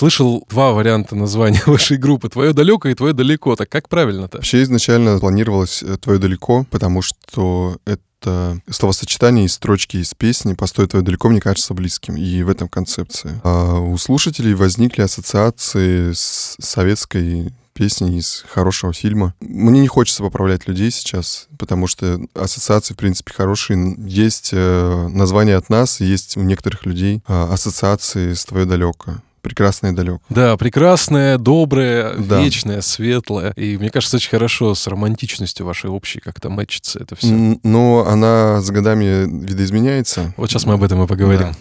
Слышал два варианта названия вашей группы. «Твое далеко» и «Твое далеко». Так как правильно-то? Вообще изначально планировалось э, «Твое далеко», потому что это это словосочетание из строчки из песни «Постой твое далеко» мне кажется близким, и в этом концепции. А у слушателей возникли ассоциации с советской песни из хорошего фильма. Мне не хочется поправлять людей сейчас, потому что ассоциации, в принципе, хорошие. Есть э, название от нас, есть у некоторых людей э, ассоциации с «Твое далеко». Прекрасное далеко. Да, прекрасное, доброе, да. вечное, светлое. И мне кажется, очень хорошо с романтичностью вашей общей как-то мэчится это все. Но она с годами видоизменяется. Вот сейчас мы об этом и поговорим. Да.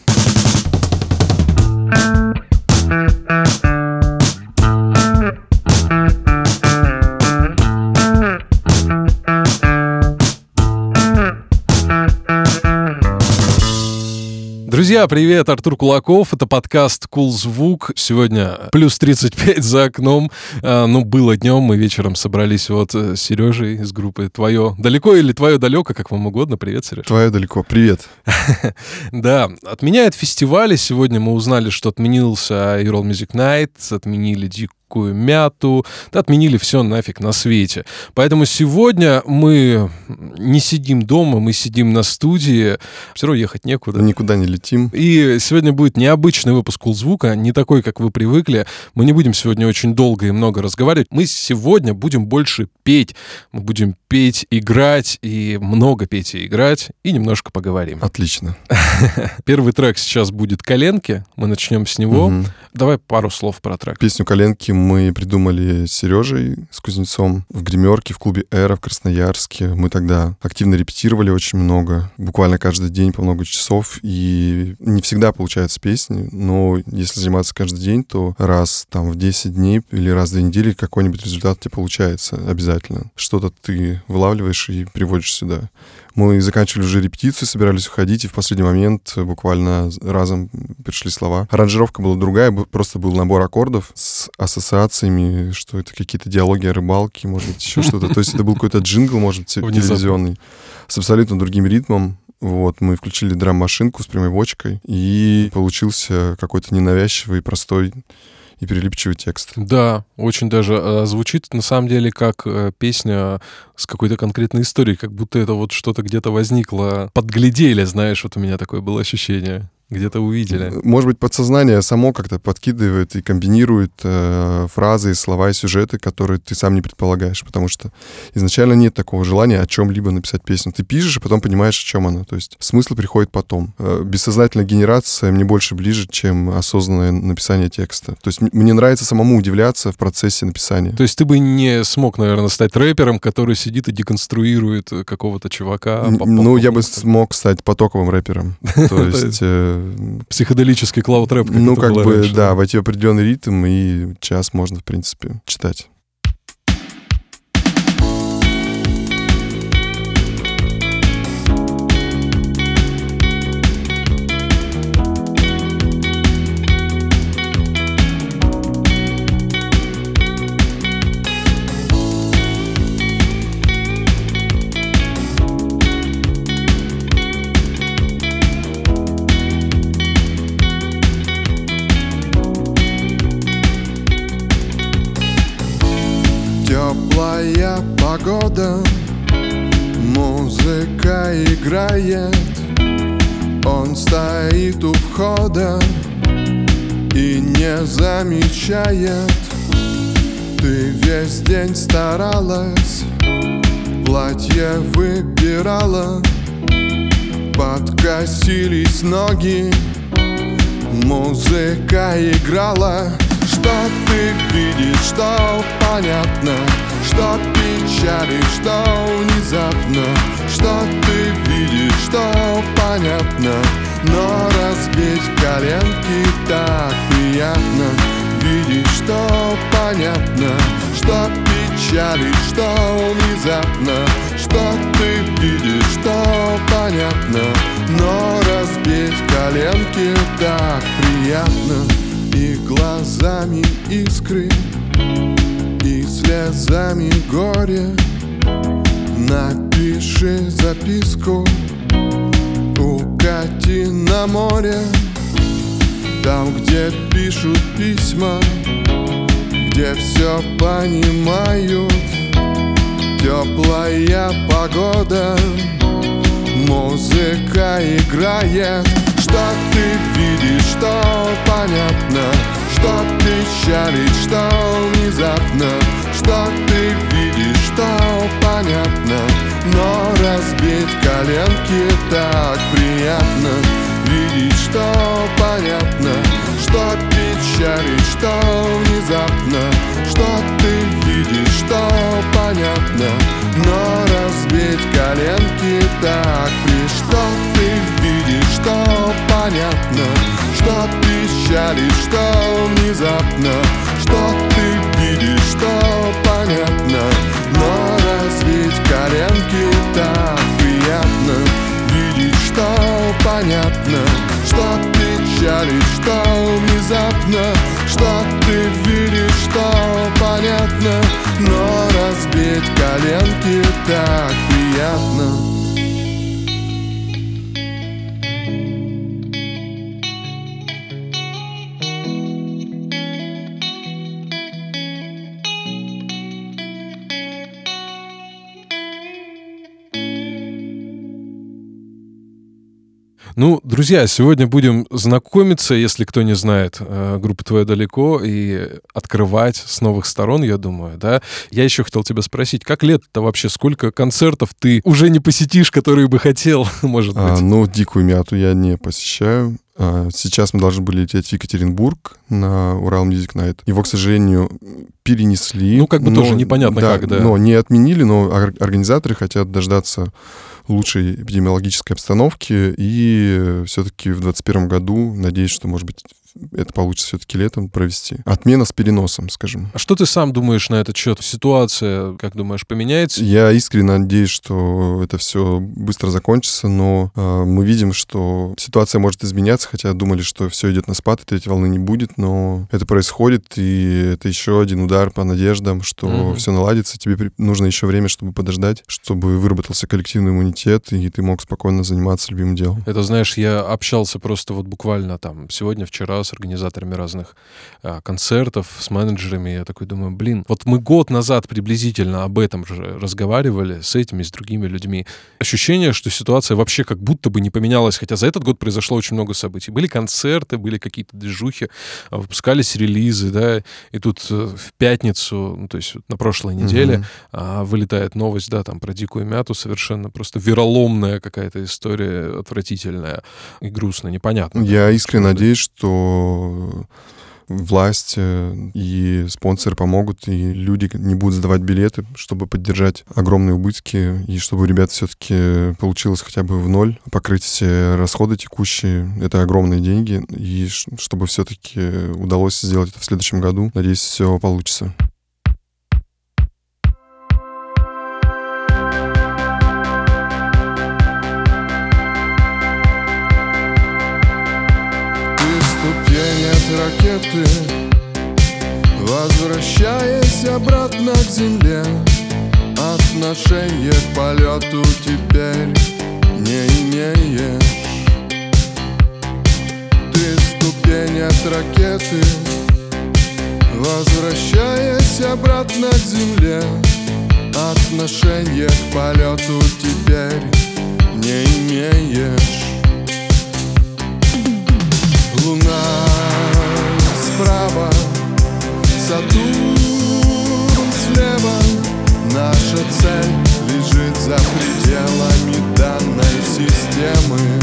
Друзья, привет, Артур Кулаков, это подкаст «Кул Звук». Сегодня плюс 35 за окном, а, ну, было днем, мы вечером собрались вот с Сережей из группы «Твое далеко» или «Твое далеко», как вам угодно. Привет, Сереж. «Твое далеко», привет. Да, отменяют фестивали. Сегодня мы узнали, что отменился Euro Music Night, отменили Дик легкую мяту, да, отменили все нафиг на свете. Поэтому сегодня мы не сидим дома, мы сидим на студии, все равно ехать некуда. Никуда не летим. И сегодня будет необычный выпуск звука, не такой, как вы привыкли. Мы не будем сегодня очень долго и много разговаривать. Мы сегодня будем больше петь. Мы будем петь, играть и много петь и играть, и немножко поговорим. Отлично. Первый трек сейчас будет «Коленки». Мы начнем с него. Угу. Давай пару слов про трек. Песню «Коленки» мы придумали с Сережей, с Кузнецом в гримерке в клубе «Эра» в Красноярске. Мы тогда активно репетировали очень много, буквально каждый день по много часов, и не всегда получаются песни, но если заниматься каждый день, то раз там в 10 дней или раз в две недели какой-нибудь результат тебе получается обязательно. Что-то ты вылавливаешь и приводишь сюда. Мы заканчивали уже репетицию, собирались уходить, и в последний момент буквально разом пришли слова. Аранжировка была другая, просто был набор аккордов с ассоциациями, что это какие-то диалоги о рыбалке, может быть, еще что-то. То есть это был какой-то джингл, может телевизионный, с абсолютно другим ритмом. Вот, мы включили драм-машинку с прямой бочкой, и получился какой-то ненавязчивый, простой и перелипчивый текст. Да, очень даже э, звучит на самом деле как э, песня с какой-то конкретной историей, как будто это вот что-то где-то возникло, подглядели, знаешь, вот у меня такое было ощущение где-то увидели. Может быть, подсознание само как-то подкидывает и комбинирует э, фразы, слова и сюжеты, которые ты сам не предполагаешь, потому что изначально нет такого желания о чем-либо написать песню. Ты пишешь, и потом понимаешь, о чем она. То есть смысл приходит потом. Э, бессознательная генерация мне больше ближе, чем осознанное написание текста. То есть мне нравится самому удивляться в процессе написания. То есть ты бы не смог, наверное, стать рэпером, который сидит и деконструирует какого-то чувака? Ну, я бы смог стать потоковым рэпером. То есть э, психоделический клауд-рэп. Ну, как бы, да, войти в определенный ритм, и час можно, в принципе, читать. Не замечает. Ты весь день старалась Платье выбирала Подкосились ноги Музыка играла. Что ты видишь, что понятно что печали, что внезапно. Что ты видишь, что понятно Но разбить коленки так приятно. Видишь, что понятно Что печали, что внезапно. Что ты видишь, что понятно. Но разбить коленки так приятно. И глазами искры и слезами горе Напиши записку Укати на море Там, где пишут письма Где все понимают. Теплая погода Музыка играет. Что ты видишь, что понятно? Что печалит, что внезапно? Что ты видишь, что понятно? Но коленки так приятно Видеть, что понятно Что печалит, что внезапно Что ты видишь, что понятно. Но разбить коленки так при Что ты видишь, что понятно Что печалит, что внезапно Что ты видишь, что понятно. Но разбить коленки так понятно Что печалит, что внезапно Что ты видишь, что понятно Но разбить коленки так приятно Ну, друзья, сегодня будем знакомиться, если кто не знает, э, группу «Твое далеко» и открывать с новых сторон, я думаю, да. Я еще хотел тебя спросить, как лет-то вообще, сколько концертов ты уже не посетишь, которые бы хотел, может а, быть? А, ну, «Дикую мяту» я не посещаю. А, сейчас мы должны были лететь в Екатеринбург на Урал Music Night. Его, к сожалению, перенесли. Ну, как бы но, тоже непонятно да, как, да. Но не отменили, но организаторы хотят дождаться лучшей эпидемиологической обстановки и все-таки в 2021 году, надеюсь, что, может быть, это получится все-таки летом провести. Отмена с переносом, скажем. А что ты сам думаешь на этот счет? Ситуация, как думаешь, поменяется? Я искренне надеюсь, что это все быстро закончится, но э, мы видим, что ситуация может изменяться, хотя думали, что все идет на спад, и третьей волны не будет, но это происходит, и это еще один удар по надеждам, что угу. все наладится. Тебе нужно еще время, чтобы подождать, чтобы выработался коллективный иммунитет, и ты мог спокойно заниматься любимым делом. Это, знаешь, я общался просто вот буквально там сегодня, вчера с организаторами разных а, концертов, с менеджерами. Я такой думаю, блин, вот мы год назад приблизительно об этом же разговаривали с этими, с другими людьми. Ощущение, что ситуация вообще как будто бы не поменялась, хотя за этот год произошло очень много событий. Были концерты, были какие-то движухи, а, выпускались релизы, да, и тут э, в пятницу, ну, то есть на прошлой неделе mm-hmm. а, вылетает новость, да, там про дикую мяту, совершенно просто вероломная какая-то история, отвратительная и грустная, непонятно. Я искренне надеюсь, что власть и спонсоры помогут, и люди не будут сдавать билеты, чтобы поддержать огромные убытки, и чтобы у ребят все-таки получилось хотя бы в ноль покрыть все расходы текущие. Это огромные деньги, и чтобы все-таки удалось сделать это в следующем году. Надеюсь, все получится. Земле. Отношение к полету теперь не имеешь. Ты ступень от ракеты Возвращаясь обратно к земле. Отношение к полету теперь не имеешь. Луна справа Сатурн Наша цель лежит за пределами данной системы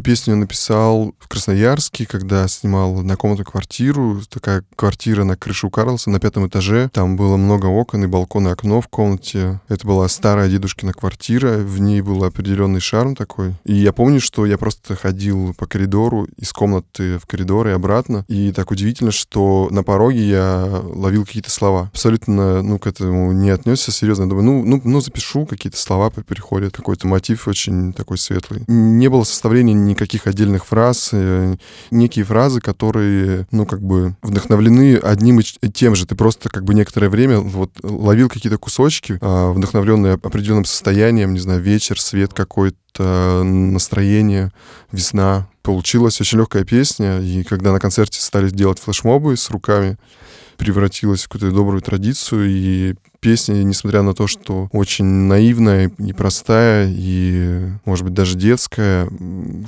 Эту песню я написал Красноярске, когда снимал на комнату квартиру. Такая квартира на крыше у Карлса на пятом этаже. Там было много окон и балкон и окно в комнате. Это была старая дедушкина квартира. В ней был определенный шарм такой. И я помню, что я просто ходил по коридору из комнаты в коридор и обратно. И так удивительно, что на пороге я ловил какие-то слова. Абсолютно, ну, к этому не отнесся серьезно. Думаю, ну, ну, ну запишу, какие-то слова переходят. Какой-то мотив очень такой светлый. Не было составления никаких отдельных фраз, э, некие фразы, которые, ну, как бы вдохновлены одним и тем же. Ты просто как бы некоторое время вот ловил какие-то кусочки, а, вдохновленные определенным состоянием, не знаю, вечер, свет какой-то, настроение, весна. Получилась очень легкая песня, и когда на концерте стали делать флешмобы с руками, превратилась в какую-то добрую традицию, и песня, несмотря на то, что очень наивная, непростая и, может быть, даже детская,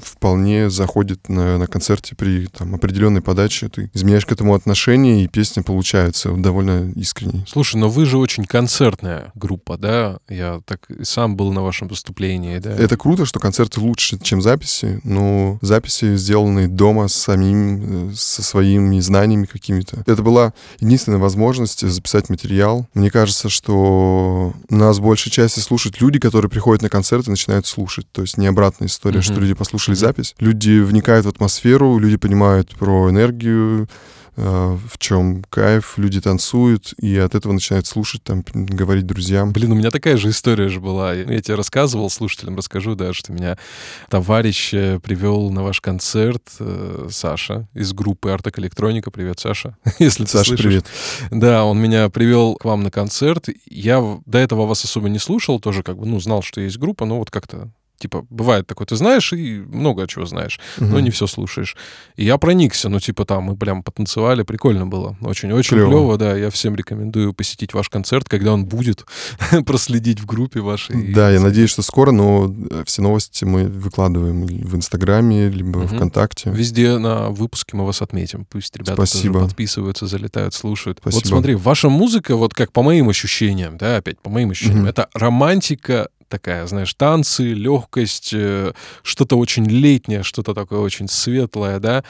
вполне заходит на, на концерте при там, определенной подаче. Ты изменяешь к этому отношение, и песня получается довольно искренней. Слушай, но вы же очень концертная группа, да? Я так и сам был на вашем выступлении, да? Это круто, что концерты лучше, чем записи, но записи сделаны дома с самим, э, со своими знаниями какими-то. Это была единственная возможность записать материал. Мне кажется, кажется, что нас большей части слушают люди, которые приходят на концерт и начинают слушать. То есть не обратная история, mm-hmm. что люди послушали mm-hmm. запись. Люди вникают в атмосферу, люди понимают про энергию, в чем кайф, люди танцуют, и от этого начинают слушать, там, говорить друзьям. Блин, у меня такая же история же была. Я тебе рассказывал, слушателям расскажу, да, что меня товарищ э, привел на ваш концерт, э, Саша, из группы Артек Электроника. Привет, Саша, если Саша, слышишь. привет. Да, он меня привел к вам на концерт. Я до этого вас особо не слушал, тоже как бы, ну, знал, что есть группа, но вот как-то типа, бывает такое, ты знаешь и много чего знаешь, угу. но не все слушаешь. И я проникся, ну, типа, там, мы прям потанцевали, прикольно было. Очень-очень клево. клево, да. Я всем рекомендую посетить ваш концерт, когда он будет, проследить в группе вашей. Да, я надеюсь, что скоро, но э, все новости мы выкладываем в Инстаграме, либо угу. ВКонтакте. Везде на выпуске мы вас отметим. Пусть ребята Спасибо. тоже подписываются, залетают, слушают. Спасибо. Вот смотри, ваша музыка, вот как по моим ощущениям, да, опять по моим ощущениям, угу. это романтика такая, знаешь, танцы, легкость, э, что-то очень летнее, что-то такое очень светлое, да.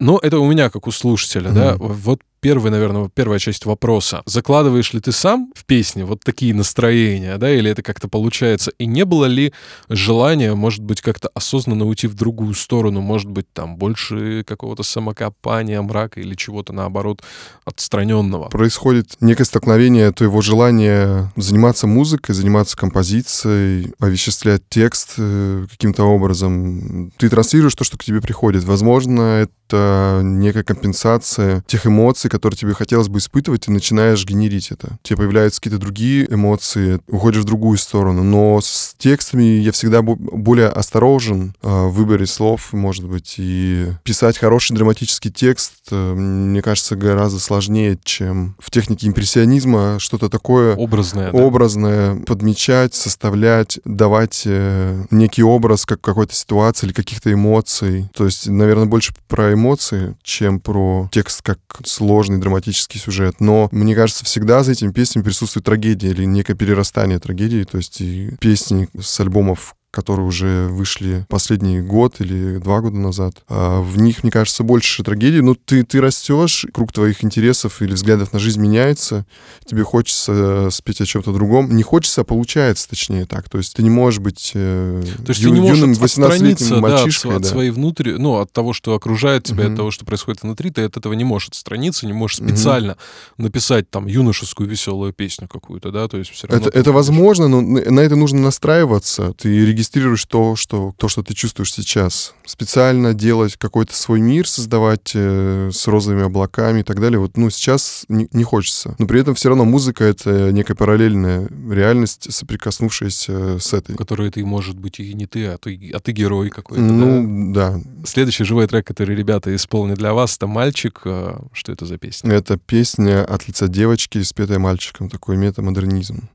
Но это у меня как у слушателя, mm-hmm. да. Вот первый, наверное, первая часть вопроса. Закладываешь ли ты сам в песне вот такие настроения, да, или это как-то получается? И не было ли желания, может быть, как-то осознанно уйти в другую сторону, может быть, там больше какого-то самокопания, мрака или чего-то, наоборот, отстраненного? Происходит некое столкновение твоего желания заниматься музыкой, заниматься композицией, овеществлять текст э, каким-то образом. Ты транслируешь то, что к тебе приходит. Возможно, это некая компенсация тех эмоций, которые тебе хотелось бы испытывать, ты начинаешь генерить это. Тебе появляются какие-то другие эмоции, уходишь в другую сторону. Но с текстами я всегда более осторожен э, в выборе слов, может быть, и писать хороший драматический текст, э, мне кажется, гораздо сложнее, чем в технике импрессионизма что-то такое образное, образное да? подмечать, составлять, давать э, некий образ как какой-то ситуации или каких-то эмоций. То есть, наверное, больше про эмоции, чем про текст как сложный драматический сюжет. Но мне кажется, всегда за этими песнями присутствует трагедия или некое перерастание трагедии. То есть и песни с альбомов которые уже вышли последний год или два года назад. А в них, мне кажется, больше трагедий. Ну, ты, ты растешь, круг твоих интересов или взглядов на жизнь меняется, тебе хочется э, спеть о чем-то другом. Не хочется, а получается, точнее так. То есть ты не можешь быть э, То есть ю, ты не юным 18-летним мальчишкой. Да, от, да. от своей внутри, ну, от того, что окружает тебя, uh-huh. от того, что происходит внутри, ты от этого не можешь отстраниться, не можешь специально uh-huh. написать там юношескую веселую песню какую-то, да, то есть все равно... Это, это возможно, но на это нужно настраиваться. Ты регистрируешь то, что, то, что ты чувствуешь сейчас. Специально делать какой-то свой мир, создавать э, с розовыми облаками и так далее. Вот, ну, сейчас не, не хочется. Но при этом все равно музыка — это некая параллельная реальность, соприкоснувшаяся с этой. В которой ты, может быть, и не ты, а ты, а ты герой какой-то, Ну, да? да. Следующий живой трек, который ребята исполнят для вас, это «Мальчик». А, что это за песня? Это песня от лица девочки, спетая мальчиком. Такой метамодернизм.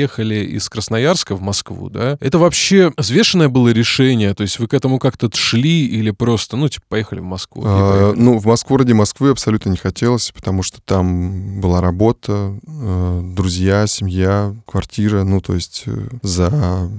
Приехали из Красноярска в Москву, да, это вообще взвешенное было решение? То есть вы к этому как-то шли или просто, ну, типа, поехали в Москву? А, ну, в Москву ради Москвы абсолютно не хотелось, потому что там была работа, э, друзья, семья, квартира. Ну, то есть э, за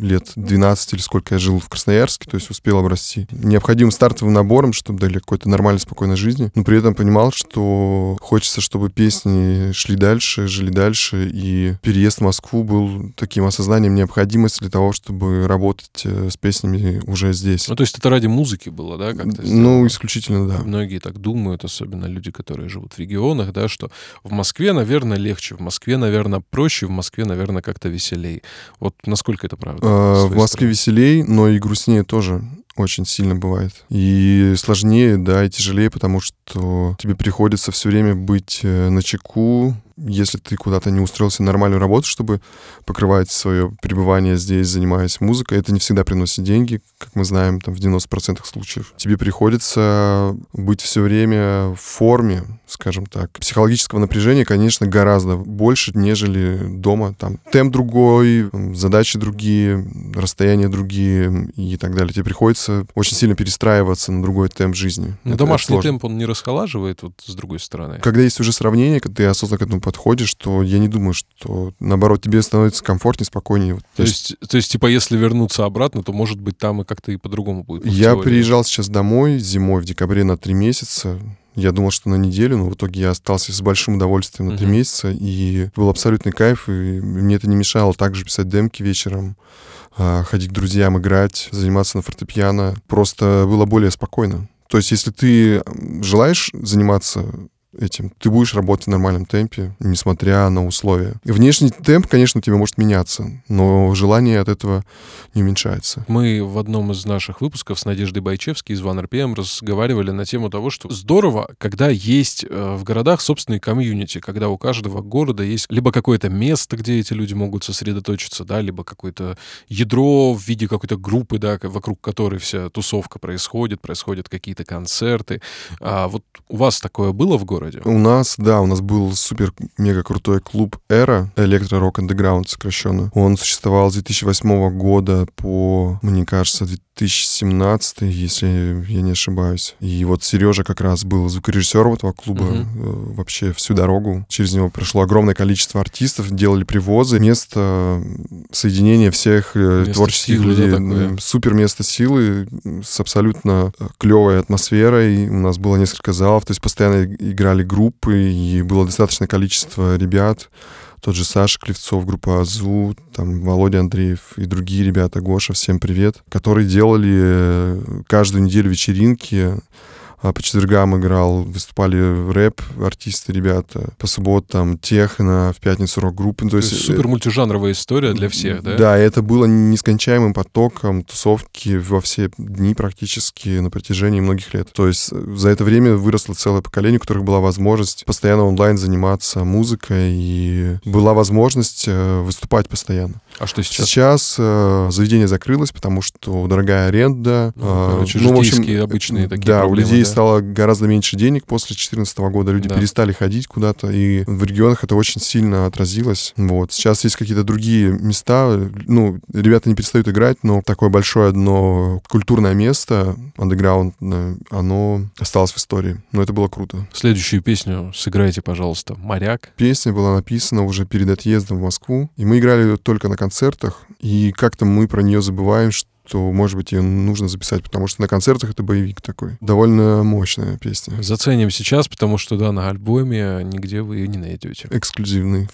лет 12 или сколько я жил в Красноярске, то есть успел обрасти необходимым стартовым набором, чтобы дали какой-то нормальной, спокойной жизни, но при этом понимал, что хочется, чтобы песни шли дальше, жили дальше, и переезд в Москву был таким осознанием необходимости для того, чтобы работать э, с песнями уже здесь. Ну, то есть это ради музыки было, да? Как-то ну, исключительно, да. Многие так думают, особенно люди, которые живут в регионах, да, что в Москве, наверное, легче, в Москве, наверное, проще, в Москве, наверное, как-то веселей. Вот насколько это правда? А, в Москве веселей, но и грустнее тоже очень сильно бывает. И сложнее, да, и тяжелее, потому что тебе приходится все время быть э, на чеку, если ты куда-то не устроился на нормальную работу, чтобы покрывать свое пребывание здесь, занимаясь музыкой, это не всегда приносит деньги, как мы знаем, там в 90% случаев. Тебе приходится быть все время в форме, скажем так. Психологического напряжения, конечно, гораздо больше, нежели дома. Там темп другой, задачи другие, расстояния другие и так далее. Тебе приходится очень сильно перестраиваться на другой темп жизни. Но это, домашний это темп, он не расхолаживает вот с другой стороны? Когда есть уже сравнение, когда ты осознанно к этому подходишь, то я не думаю, что наоборот тебе становится комфортнее, спокойнее. То, есть, есть, то есть, типа, если вернуться обратно, то, может быть, там и как-то и по-другому будет. Я теории. приезжал сейчас домой зимой в декабре на три месяца. Я думал, что на неделю, но в итоге я остался с большим удовольствием на три uh-huh. месяца, и был абсолютный кайф, и мне это не мешало также писать демки вечером, а, ходить к друзьям, играть, заниматься на фортепиано. Просто было более спокойно. То есть, если ты желаешь заниматься этим. Ты будешь работать в нормальном темпе, несмотря на условия. Внешний темп, конечно, у тебя может меняться, но желание от этого не уменьшается. Мы в одном из наших выпусков с Надеждой Байчевской из One разговаривали на тему того, что здорово, когда есть э, в городах собственный комьюнити, когда у каждого города есть либо какое-то место, где эти люди могут сосредоточиться, да, либо какое-то ядро в виде какой-то группы, да, вокруг которой вся тусовка происходит, происходят какие-то концерты. А вот у вас такое было в городе? Городе? У нас, да, у нас был супер-мега крутой клуб «Эра», электро-рок андеграунд сокращенно. Он существовал с 2008 года по, мне кажется, 2017, если я не ошибаюсь. И вот Сережа как раз был звукорежиссером этого клуба uh-huh. вообще всю дорогу. Через него прошло огромное количество артистов, делали привозы. Место соединения всех э, место творческих людей. Да, Супер место силы с абсолютно э, клевой атмосферой. У нас было несколько залов, то есть постоянно играли группы, и было достаточное количество ребят тот же Саша Клевцов, группа Азу, там Володя Андреев и другие ребята, Гоша, всем привет, которые делали э, каждую неделю вечеринки, по четвергам играл, выступали рэп артисты, ребята. По субботам техно, в пятницу рок-группы. То, То есть, есть супер мультижанровая история для всех, да? Да, это было нескончаемым потоком тусовки во все дни практически на протяжении многих лет. То есть э, за это время выросло целое поколение, у которых была возможность постоянно онлайн заниматься музыкой и была возможность э, выступать постоянно. А что сейчас? Сейчас э, заведение закрылось, потому что дорогая аренда. Ну, э, ну, в общем, обычные такие да, проблемы. У людей стало гораздо меньше денег после 2014 года, люди да. перестали ходить куда-то, и в регионах это очень сильно отразилось. Вот. Сейчас есть какие-то другие места, ну, ребята не перестают играть, но такое большое одно культурное место, андеграунд, оно осталось в истории. Но это было круто. Следующую песню сыграйте, пожалуйста, «Моряк». Песня была написана уже перед отъездом в Москву, и мы играли только на концертах, и как-то мы про нее забываем, что то, может быть, ее нужно записать, потому что на концертах это боевик такой. Довольно мощная песня. Заценим сейчас, потому что, да, на альбоме нигде вы ее не найдете. Эксклюзивный.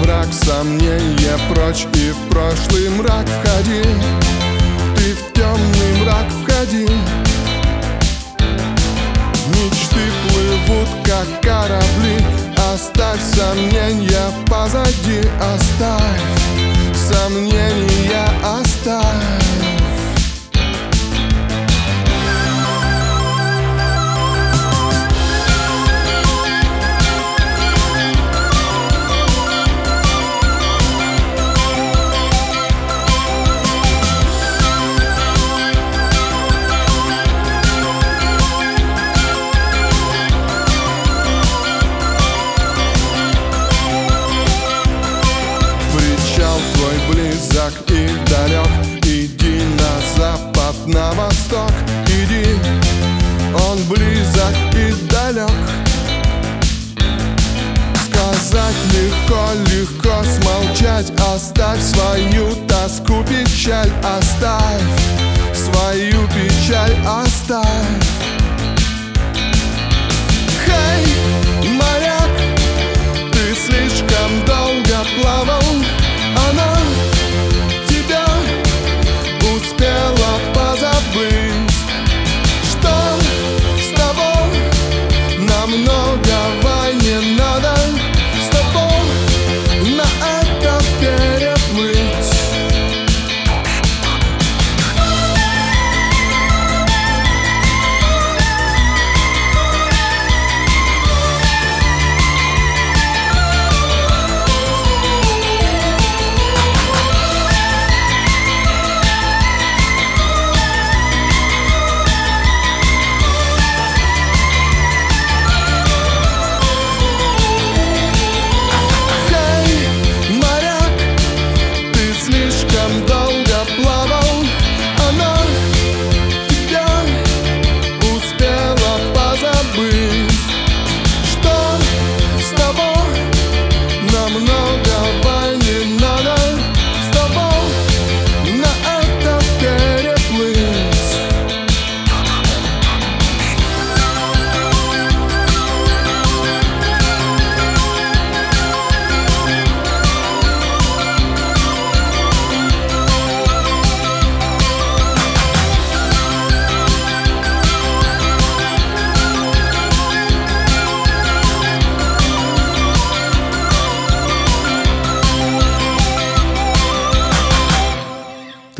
Враг Сомнения прочь и в прошлый мрак входи. Ты в темный мрак входи. Мечты плывут, как корабли. Оставь сомнения позади Оставь сомнения оставь смолчать Оставь свою тоску, печаль Оставь свою печаль, оставь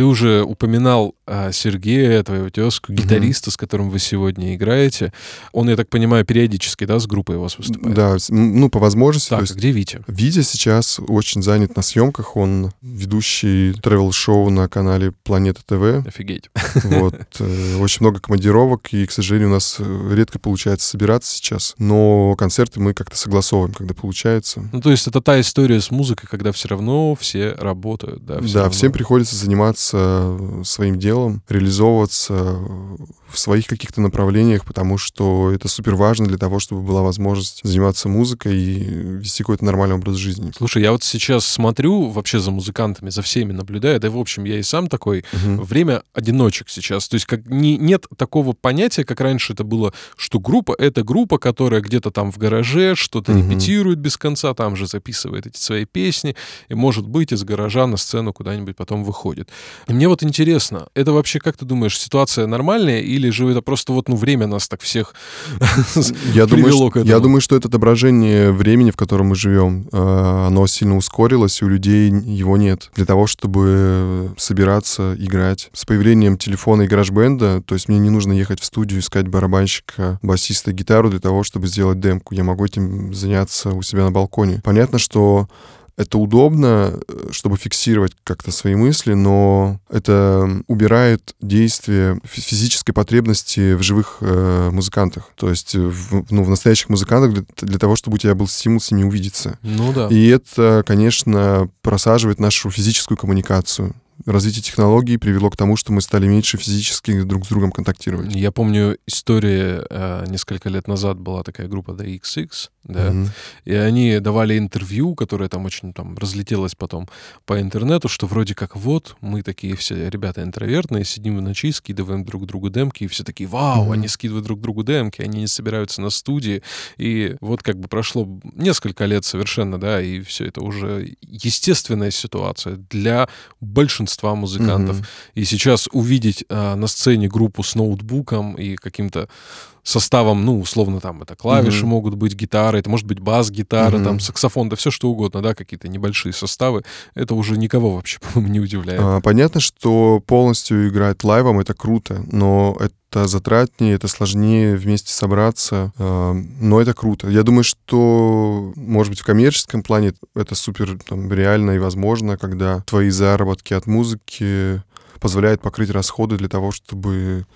уже упоминал а, Сергея, твоего тезку, гитариста, с которым вы сегодня играете. Он, я так понимаю, периодически, да, с группой у вас выступает? Да, ну, по возможности. Так, а есть где Витя? Витя сейчас очень занят на съемках. Он ведущий тревел-шоу на канале Планета ТВ. Офигеть. Вот. э, Очень много командировок, и, к сожалению, у нас э, редко получается собираться сейчас. Но концерты мы как-то согласовываем, когда получается. Ну, то есть это та история с музыкой, когда все равно все работают, да? всё Да, равно. всем приходится заниматься э, своим делом, реализовываться в своих каких-то направлениях, потому что это супер важно для того, чтобы была возможность заниматься музыкой и вести какой-то нормальный образ жизни. Слушай, я вот сейчас смотрю вообще за музыкантами, за всеми наблюдаю, да, и, в общем, я и сам такой, Мгм. время одиночек сейчас. То есть как не, нет такого понятия, как раньше это было, что группа — это группа, которая где-то там в гараже что-то Мгм. репетирует без конца, там же записывает эти свои песни, и, может быть, из гаража на сцену куда-нибудь потом выходит. И мне вот интересно, это вообще, как ты думаешь, ситуация нормальная, или же это просто вот, ну, время нас так всех Я думаю, что, к этому? я думаю, что это отображение времени, в котором мы живем. Э, Оно сильно ускорилось, и у людей его нет. Для того, чтобы собираться, играть. С появлением телефона и гараж-бенда, то есть мне не нужно ехать в студию, искать барабанщика, басиста, гитару для того, чтобы сделать демку. Я могу этим заняться у себя на балконе. Понятно, что это удобно, э, чтобы фиксировать как-то свои мысли, но это убирает действие фи- физической потребности в живых э, музыкантах. То есть э, в, ну, в настоящих музыкантах для, для того, чтобы у тебя был стимул с ними увидеться. Ну да. И это, конечно, просаживает нашу физическую коммуникацию. Развитие технологий привело к тому, что мы стали меньше физически друг с другом контактировать. Я помню, история э, несколько лет назад была такая группа The XX, да, Мгм. и они давали интервью, которое там очень там разлетелось потом по интернету, что вроде как вот мы такие все ребята интровертные, сидим в ночи, скидываем друг другу демки, и все такие, вау, Мгм. они скидывают друг другу демки, они не собираются на студии, и вот как бы прошло несколько лет совершенно, да, и все это уже естественная ситуация для большинства музыкантов. Мгм. И сейчас увидеть а, на сцене группу с ноутбуком и каким-то составом, ну, условно, там это клавиши Мгм. могут быть, гитары, это может быть бас-гитара, Мгм. там саксофон, да все что угодно, да, какие-то небольшие составы. Это уже никого вообще, по-моему, не удивляет. А, Понятно, что полностью играть лайвом это круто, но это затратнее, это сложнее вместе собраться, а, но это круто. Я думаю, что, может быть, в коммерческом плане это супер там, реально и возможно, когда твои заработки от музыки позволяет покрыть расходы для того, чтобы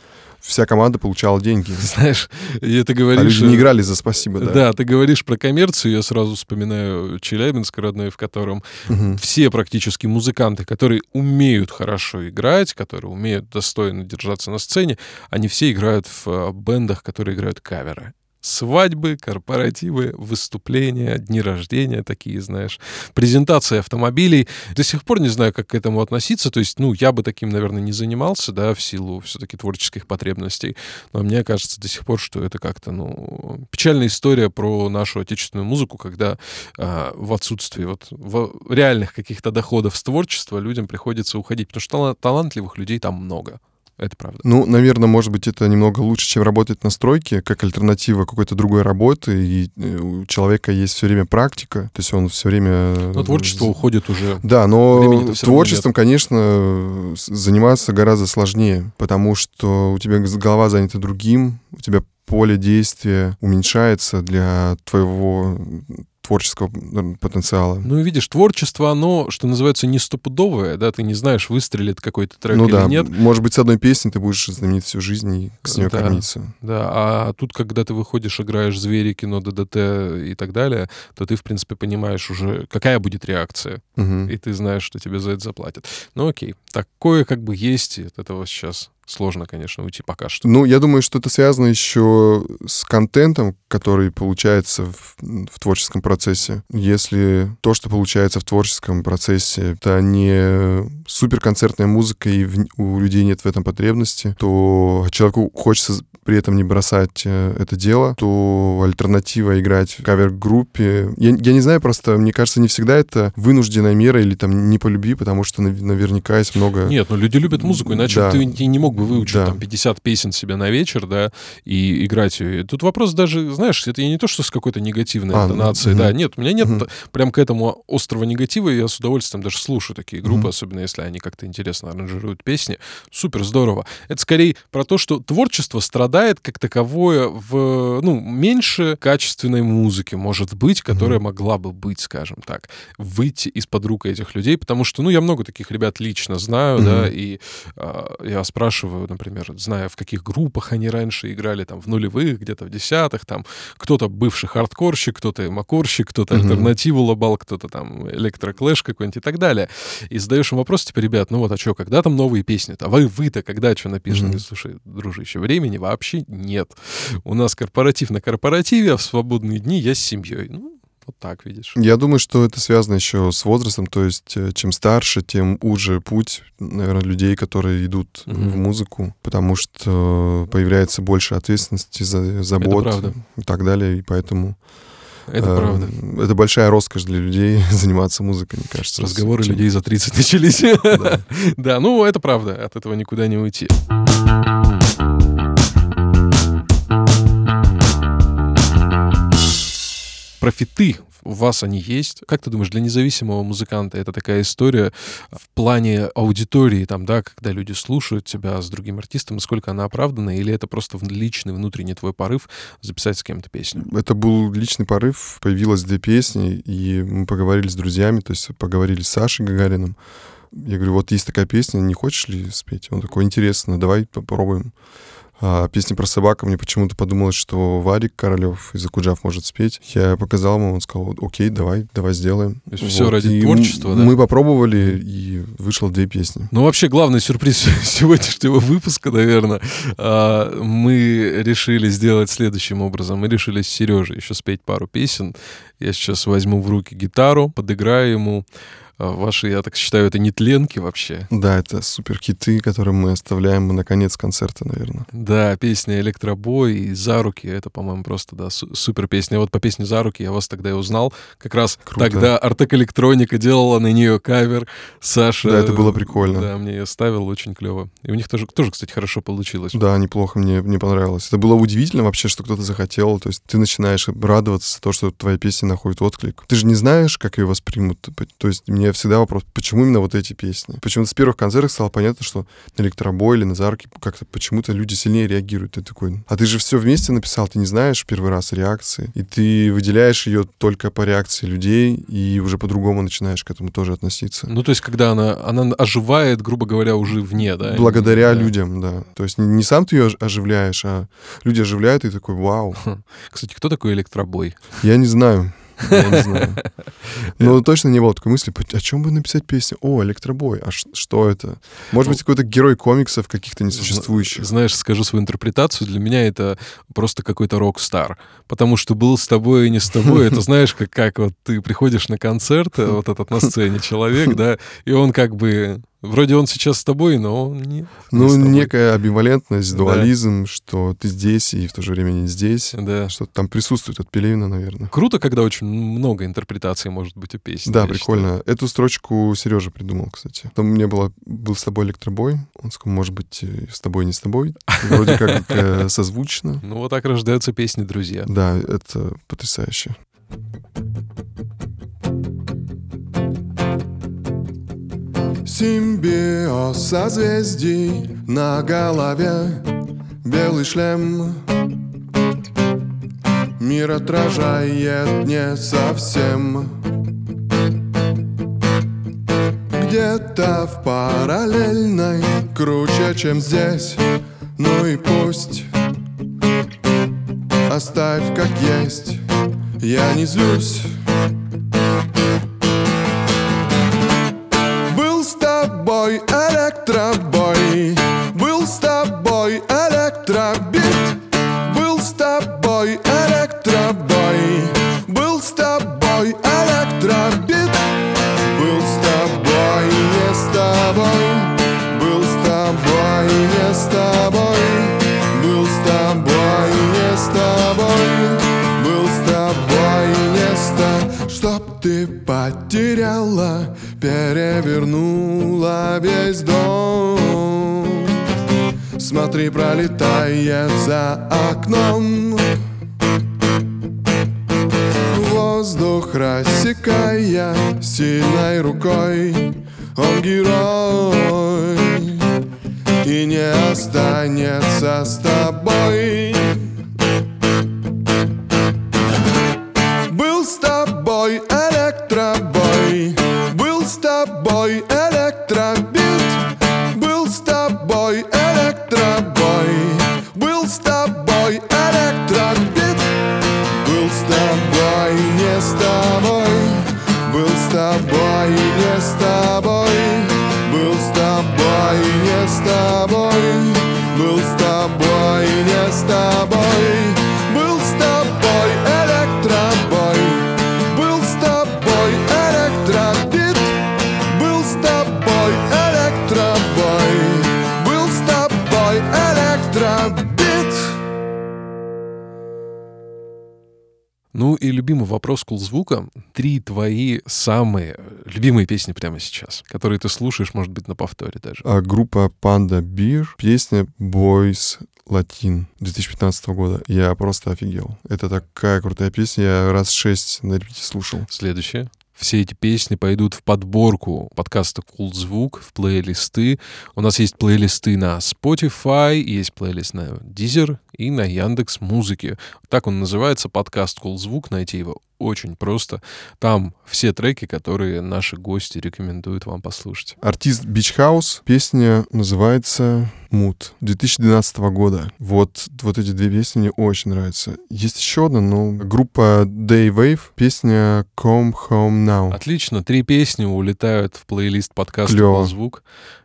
вся команда получала деньги. Знаешь, и ты говоришь... А люди не играли за спасибо, да? Да, ты говоришь про коммерцию, я сразу вспоминаю Челябинск родной, в котором Мгм. все практически музыканты, которые умеют хорошо играть, которые умеют достойно держаться на сцене, они все играют в э, бендах, которые играют каверы. Свадьбы, корпоративы, выступления, дни рождения такие, знаешь, презентации автомобилей. До сих пор не знаю, как к этому относиться. То есть, ну, я бы таким, наверное, не занимался, да, в силу все-таки творческих потребностей. Но мне кажется до сих пор, что это как-то, ну, печальная история про нашу отечественную музыку, когда а, в отсутствии вот в реальных каких-то доходов с творчества людям приходится уходить, потому что тала- талантливых людей там много. Это правда. Ну, наверное, может быть, это немного лучше, чем работать на стройке, как альтернатива какой-то другой работы, и э, у человека есть все время практика, то есть он все время... Но творчество уходит уже. Да, но творчеством, конечно, заниматься гораздо сложнее, потому что у тебя голова занята другим, у тебя поле действия уменьшается для твоего творческого потенциала. Ну и видишь, творчество, оно, что называется, не стопудовое, да, ты не знаешь, выстрелит какой-то трек ну или да, нет. может быть, с одной песней ты будешь знаменит всю жизнь и с нее Да. кормиться. Да, а тут, когда ты выходишь, играешь звери, кино, ДДТ и так далее, то ты, в принципе, понимаешь уже, какая будет реакция, Мгм. и ты знаешь, что тебе за это заплатят. Ну окей, такое как бы есть, от этого сейчас сложно, конечно, уйти пока что. Ну, я думаю, что это связано еще с контентом, который получается в, в творческом процессе. Если то, что получается в творческом процессе, это не суперконцертная музыка, и в- у людей нет в этом потребности, то человеку хочется при этом не бросать э, это дело, то альтернатива играть в кавер-группе. Я, я не знаю, просто мне кажется, не всегда это вынужденная мера или там не по любви, потому что нав- наверняка есть много... Нет, ну люди любят музыку, иначе Да. ты не мог бы выучить Да. там 50 песен себе на вечер, да, и играть ее. Тут вопрос даже, знаешь, это не то, что с какой-то негативной А, интонацией, мгм. да, нет, у меня нет т- прям к этому острого негатива, я с удовольствием даже слушаю такие группы, Мгм. особенно если они как-то интересно аранжируют песни. Супер здорово. Это скорее про то, что творчество страдает как таковое в, ну, меньше качественной музыки, может быть, которая могла бы быть, скажем так, выйти из-под рук этих людей, потому что, ну, я много таких ребят лично знаю, Мгм. да, и а, я спрашиваю, например, зная, в каких группах они раньше играли, там, в нулевых, где-то в десятых, там, кто-то бывший хардкорщик, кто-то метáлкорщик, кто-то Мгм. альтернативу лобал, кто-то там электроклэш какой-нибудь и так далее. И задаешь им вопрос, типа, ребят, ну вот, а что, когда там новые песни-то? А вы, вы-то когда что напишете? Говорит, Слушай, дружище, времени вообще нет. У нас корпоратив на корпоративе, а в свободные дни я с семьей. Ну, вот так, видишь. Я думаю, что это связано еще с возрастом, то есть э, чем старше, тем уже путь, наверное, людей, которые идут Мгм. в музыку, потому что появляется больше ответственности, за, забот правда. и так далее, и поэтому Это э, правда. это большая роскошь для людей заниматься музыкой, мне кажется. Разговоры людей за 30 начались. Да. Да, ну это правда, от этого никуда не уйти. Профиты у вас они есть. Как ты думаешь, для независимого музыканта это такая история в плане аудитории, там, да, когда люди слушают тебя с другим артистом, насколько она оправдана, или это просто личный внутренний твой порыв записать с кем-то песню? Это был личный порыв, появилось две песни, и мы поговорили с друзьями, то есть поговорили с Сашей Гагариным. Я говорю, вот есть такая песня, не хочешь ли спеть? Он такой, интересно, давай попробуем. А песня про собаку мне почему-то подумалось, что Варик Королев из Акуджав может спеть. Я показал ему, он сказал, окей, давай, давай сделаем. То есть всё ради и творчества, да? Мы попробовали, и вышло две песни. Ну, вообще, главный сюрприз сегодняшнего выпуска, наверное, а, мы решили сделать следующим образом. Мы решили с Сережей еще спеть пару песен. Я сейчас возьму в руки гитару, подыграю ему. А, Ваши, я так считаю, это нетленки вообще. Да, это супер хиты, которые мы оставляем на конец концерта, наверное. Да, песня «Электробой» и «За руки» — это, по-моему, просто, да, су- супер песня. Вот по песне «За руки» я вас тогда и узнал. Как раз Круто. тогда Артек Электроника делала на нее кавер. Саша... Да, это было прикольно. Да, мне ее ставил, очень клево. И у них тоже, тоже кстати, хорошо получилось. Да, неплохо, мне, мне понравилось. Это было удивительно вообще, что кто-то захотел. То есть ты начинаешь радоваться то, что твоя песня находит отклик. Ты же не знаешь, как ее воспримут. То есть мне мне всегда вопрос, почему именно вот эти песни? Почему-то с первых концертов стало понятно, что на электробой или на зарке как-то почему-то люди сильнее реагируют. Ты такой, а ты же все вместе написал, ты не знаешь первый раз реакции, и ты выделяешь ее только по реакции людей, и уже по-другому начинаешь к этому тоже относиться. Ну, то есть, когда она, она оживает, грубо говоря, уже вне, да? Благодаря Да. людям, да. То есть не, сам ты ее оживляешь, а люди оживляют, и такой, вау. Кстати, кто такой электробой? Я не знаю. Я не знаю. Но точно не было такой мысли, о чем бы написать песню? О, электробой. А что это? Может быть, какой-то герой комиксов каких-то несуществующих. Знаешь, скажу свою интерпретацию. Для меня это просто какой-то рок-стар. Потому что был с тобой и не с тобой. Это знаешь, как, как вот ты приходишь на концерт, э, вот этот на сцене человек, да, и он как бы... Вроде он сейчас с тобой, но он не, не Ну, тобой. некая амбивалентность, Да. дуализм, что ты здесь и в то же время не здесь. Да. Что-то там присутствует от Пелевина, наверное. Круто, когда очень много интерпретаций может быть у песни. Да, прикольно. Эту строчку Сережа придумал, кстати. Там у меня было, был с тобой электробой. Он сказал, может быть, с тобой, не с тобой. Вроде как э, созвучно. считаю. Ну, вот так рождаются песни, друзья. Да, это потрясающе. Симбиоз созвездий на голове. Белый шлем. Мир отражает не совсем. Где-то в параллельной Круче, чем здесь. Ну и пусть. Оставь как есть. Я не злюсь Смотри, пролетает за окном любимый вопрос Кулзвука. Три твои самые любимые песни прямо сейчас, которые ты слушаешь, может быть, на повторе даже. А группа Panda Beer, песня Boys Latin 2015 года. Я просто офигел. Это такая крутая песня. Я раз шесть на репите слушал. Следующее. Все эти песни пойдут в подборку подкаста Кул Звук, в плейлисты. У нас есть плейлисты на Spotify, есть плейлист на Deezer и на Яндекс Музыке. Так он называется, подкаст «Кул Звук». Найти его очень просто. Там все треки, которые наши гости рекомендуют вам послушать. Артист Beach House. Песня называется Myth 2012 года. Вот, вот эти две песни мне очень нравятся. Есть еще одна, но группа Day Wave. Песня Come Home Now. Отлично, три песни улетают в плейлист подкаста Клево. «Кул Звук».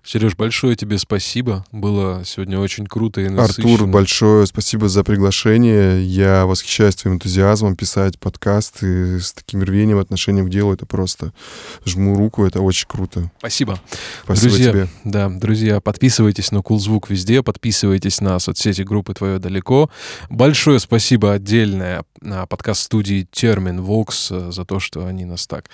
Сереж, большое тебе спасибо. Было сегодня очень круто и насыщенно. Артур, большое спасибо за приглашение. Я восхищаюсь твоим энтузиазмом писать подкасты с таким рвением, отношением к делу. Это просто жму руку, это очень круто. Спасибо. Спасибо Друзья, тебе. Да, друзья, подписывайтесь на Кулзвук везде, подписывайтесь на соцсети группы «Твое далеко». Большое спасибо отдельное на подкаст-студии Термин Вокс э, за то, что они нас так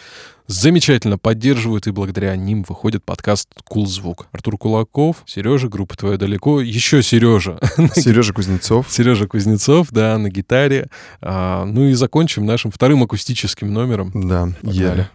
замечательно поддерживают, и благодаря ним выходит подкаст Кулзвук. Артур Кулаков, Сережа, группа «Твое далеко», еще Сережа, Сережа Кузнецов. Сережа Кузнецов, да, на гитаре. А, ну и закончим нашим вторым акустическим номером. Да, Погнали. еле.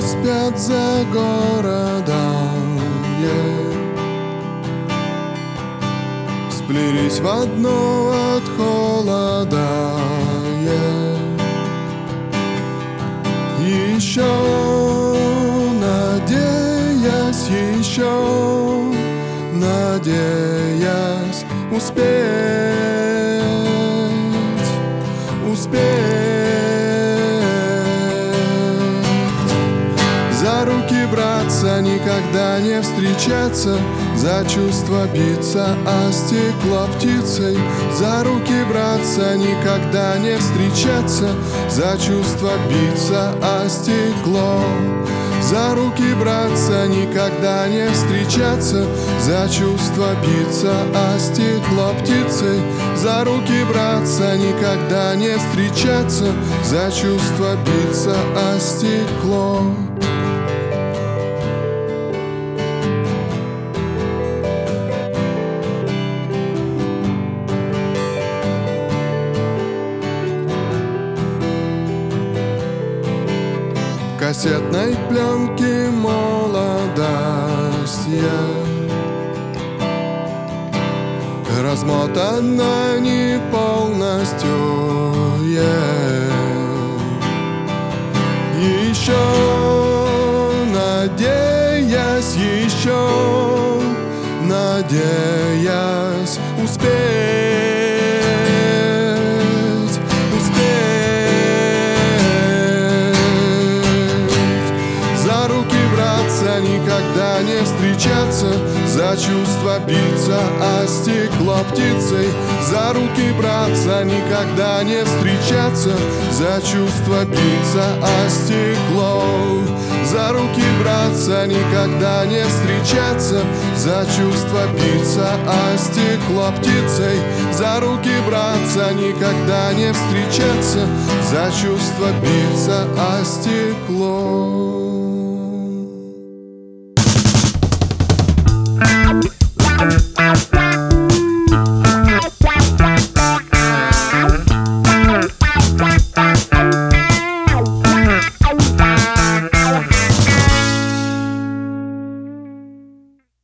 Спят за городом yeah. Сплелись в одно от холода yeah. Еще надеясь, еще надеясь успеть, успеть никогда не встречаться. За чувство биться, а стекло птицей. За руки браться, никогда не встречаться. За чувство биться, а стекло. За руки браться, никогда не встречаться. За чувство биться, а стекло птицей. За руки браться, никогда не встречаться. За чувство биться, а стекло кассетной пленки молодость я Размотана не полностью yeah. Еще надеясь, еще надеясь успеть За чувство биться, а стекло птицей. За руки браться, никогда не встречаться. За чувство биться, а стекло. За руки браться, никогда не встречаться. За чувство биться, а стекло птицей. За руки браться, никогда не встречаться. За чувство биться, а стекло